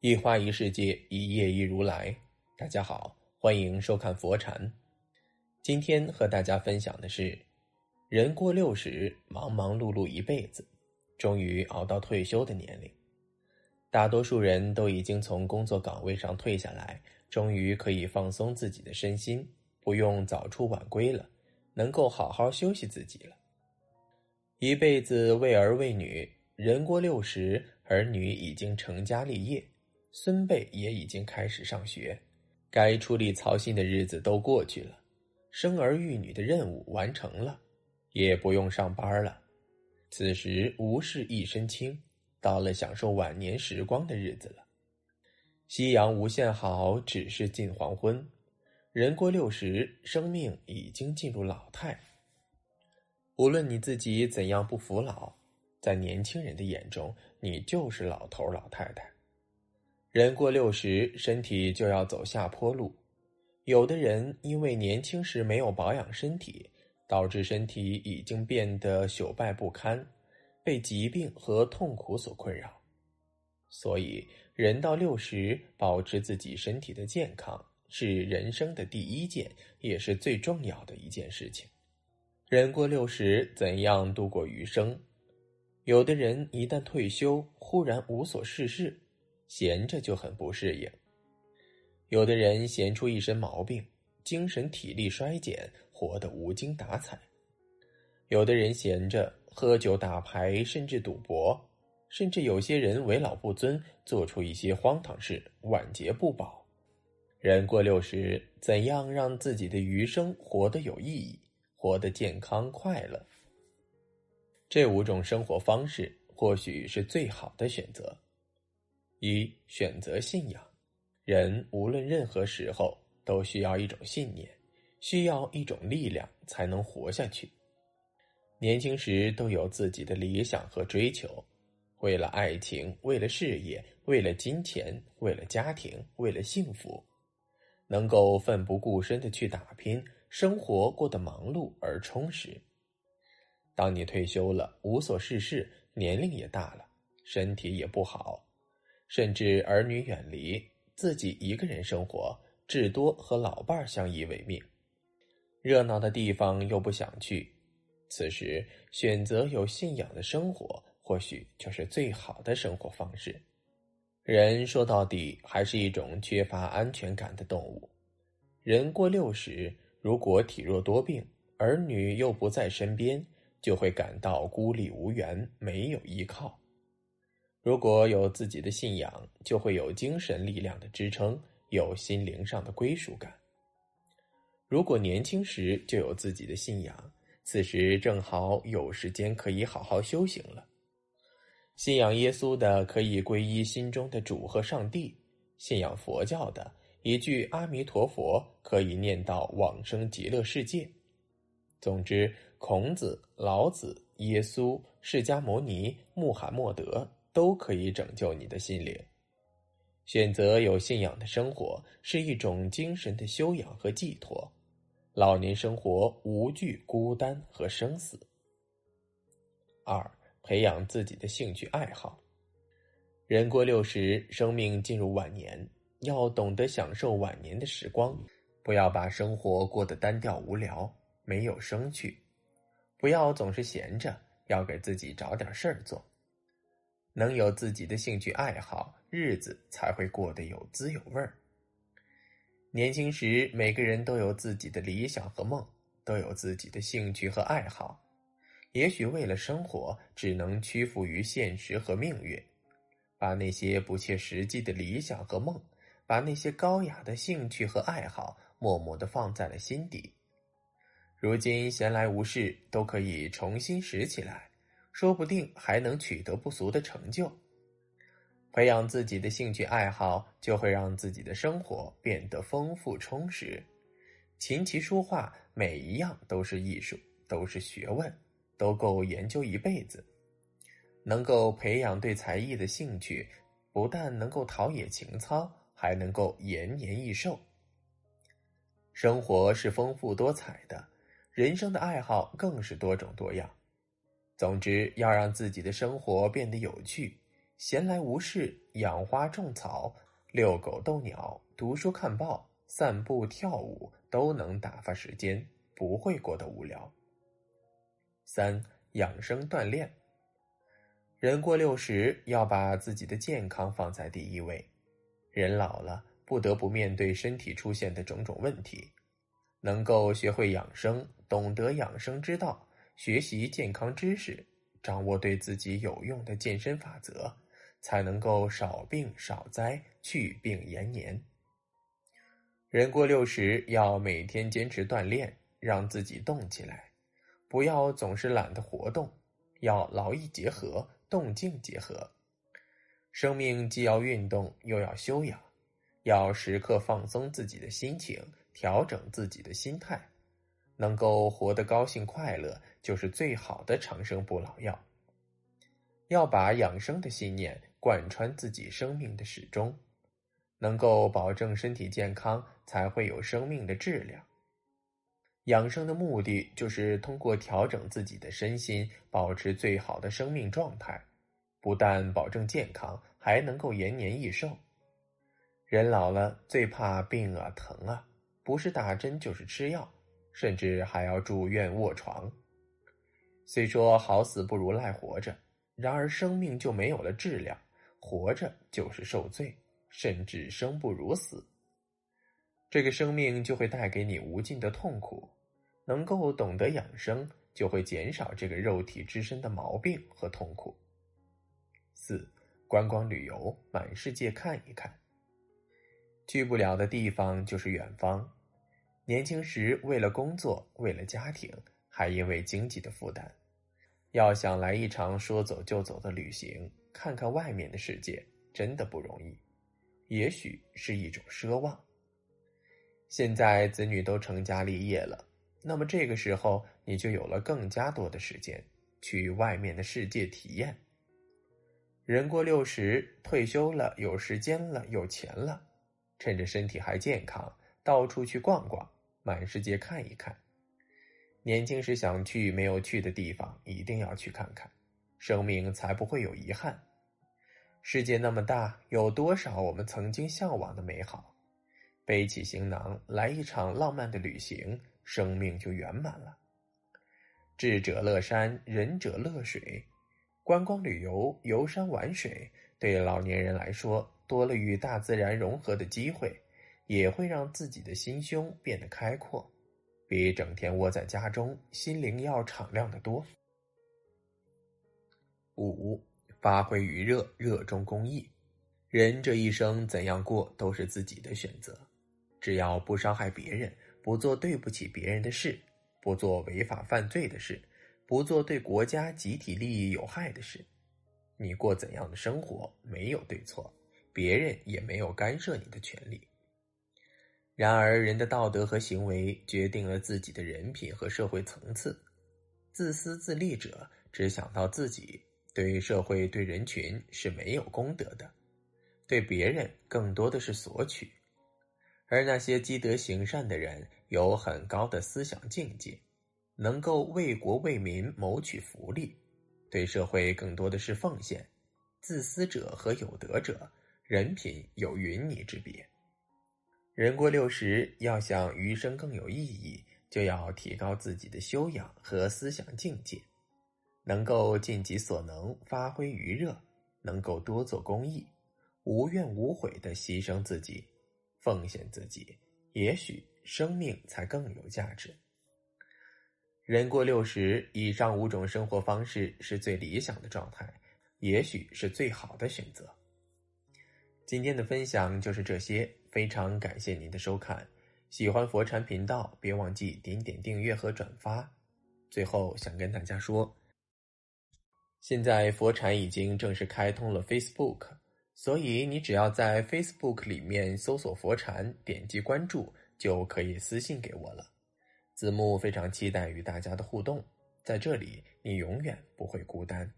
一花一世界，一叶一如来。大家好，欢迎收看佛禅。今天和大家分享的是：人过六十，忙忙碌碌一辈子，终于熬到退休的年龄。大多数人都已经从工作岗位上退下来，终于可以放松自己的身心，不用早出晚归了，能够好好休息自己了。一辈子为儿为女，人过六十，儿女已经成家立业。孙辈也已经开始上学，该出力操心的日子都过去了，生儿育女的任务完成了，也不用上班了。此时无事一身轻，到了享受晚年时光的日子了。夕阳无限好，只是近黄昏。人过六十，生命已经进入老态。无论你自己怎样不服老，在年轻人的眼中，你就是老头老太太。人过六十，身体就要走下坡路。有的人因为年轻时没有保养身体，导致身体已经变得朽败不堪，被疾病和痛苦所困扰。所以，人到六十，保持自己身体的健康是人生的第一件，也是最重要的一件事情。人过六十，怎样度过余生？有的人一旦退休，忽然无所事事。闲着就很不适应，有的人闲出一身毛病，精神体力衰减，活得无精打采；有的人闲着喝酒打牌，甚至赌博，甚至有些人为老不尊，做出一些荒唐事，晚节不保。人过六十，怎样让自己的余生活得有意义，活得健康快乐？这五种生活方式，或许是最好的选择。一选择信仰，人无论任何时候都需要一种信念，需要一种力量才能活下去。年轻时都有自己的理想和追求，为了爱情，为了事业，为了金钱，为了家庭，为了幸福，能够奋不顾身的去打拼，生活过得忙碌而充实。当你退休了，无所事事，年龄也大了，身体也不好。甚至儿女远离，自己一个人生活，至多和老伴儿相依为命。热闹的地方又不想去，此时选择有信仰的生活，或许就是最好的生活方式。人说到底还是一种缺乏安全感的动物。人过六十，如果体弱多病，儿女又不在身边，就会感到孤立无援，没有依靠。如果有自己的信仰，就会有精神力量的支撑，有心灵上的归属感。如果年轻时就有自己的信仰，此时正好有时间可以好好修行了。信仰耶稣的可以皈依心中的主和上帝；信仰佛教的一句阿弥陀佛可以念到往生极乐世界。总之，孔子、老子、耶稣、释迦牟尼、穆罕默德。都可以拯救你的心灵。选择有信仰的生活是一种精神的修养和寄托。老年生活无惧孤单和生死。二，培养自己的兴趣爱好。人过六十，生命进入晚年，要懂得享受晚年的时光，不要把生活过得单调无聊，没有生趣。不要总是闲着，要给自己找点事儿做。能有自己的兴趣爱好，日子才会过得有滋有味儿。年轻时，每个人都有自己的理想和梦，都有自己的兴趣和爱好。也许为了生活，只能屈服于现实和命运，把那些不切实际的理想和梦，把那些高雅的兴趣和爱好，默默的放在了心底。如今闲来无事，都可以重新拾起来。说不定还能取得不俗的成就。培养自己的兴趣爱好，就会让自己的生活变得丰富充实。琴棋书画，每一样都是艺术，都是学问，都够研究一辈子。能够培养对才艺的兴趣，不但能够陶冶情操，还能够延年益寿。生活是丰富多彩的，人生的爱好更是多种多样。总之，要让自己的生活变得有趣，闲来无事，养花种草、遛狗逗鸟、读书看报、散步跳舞，都能打发时间，不会过得无聊。三、养生锻炼。人过六十，要把自己的健康放在第一位。人老了，不得不面对身体出现的种种问题，能够学会养生，懂得养生之道，学习健康知识，掌握对自己有用的健身法则。才能够少病少灾，去病延年。人过六十，要每天坚持锻炼，让自己动起来，不要总是懒得活动，要劳逸结合，动静结合。生命既要运动，又要修养，要时刻放松自己的心情，调整自己的心态，能够活得高兴快乐，就是最好的长生不老药。要把养生的信念。贯穿自己生命的始终，能够保证身体健康，才会有生命的质量。养生的目的就是通过调整自己的身心，保持最好的生命状态，不但保证健康，还能够延年益寿。人老了最怕病啊疼啊，不是打针就是吃药，甚至还要住院卧床。虽说好死不如赖活着，然而生命就没有了质量。活着就是受罪，甚至生不如死。这个生命就会带给你无尽的痛苦。能够懂得养生，就会减少这个肉体之身的毛病和痛苦。四、观光旅游，满世界看一看。去不了的地方就是远方。年轻时为了工作，为了家庭，还因为经济的负担，要想来一场说走就走的旅行。看看外面的世界真的不容易，也许是一种奢望。现在子女都成家立业了，那么这个时候你就有了更加多的时间去外面的世界体验。人过六十，退休了，有时间了，有钱了，趁着身体还健康，到处去逛逛，满世界看一看。年轻时想去没有去的地方，一定要去看看，生命才不会有遗憾。世界那么大，有多少我们曾经向往的美好？背起行囊，来一场浪漫的旅行，生命就圆满了。智者乐山，仁者乐水。观光旅游、游山玩水，对老年人来说，多了与大自然融合的机会，也会让自己的心胸变得开阔，比整天窝在家中，心灵要敞亮的多。五。发挥余热，热衷公益。人这一生怎样过都是自己的选择，只要不伤害别人，不做对不起别人的事，不做违法犯罪的事，不做对国家集体利益有害的事，你过怎样的生活没有对错，别人也没有干涉你的权利。然而，人的道德和行为决定了自己的人品和社会层次。自私自利者只想到自己。对社会、对人群是没有功德的，对别人更多的是索取。而那些积德行善的人，有很高的思想境界，能够为国为民谋取福利，对社会更多的是奉献。自私者和有德者，人品有云泥之别。人过六十，要想余生更有意义，就要提高自己的修养和思想境界。能够尽己所能，发挥余热，能够多做公益，无怨无悔的牺牲自己，奉献自己，也许生命才更有价值。人过六十，以上五种生活方式是最理想的状态，也许是最好的选择。今天的分享就是这些，非常感谢您的收看。喜欢佛禅频道，别忘记点点订阅和转发。最后想跟大家说。现在佛禅已经正式开通了 Facebook，所以你只要在 Facebook 里面搜索佛禅，点击关注，就可以私信给我了。子木非常期待与大家的互动，在这里你永远不会孤单。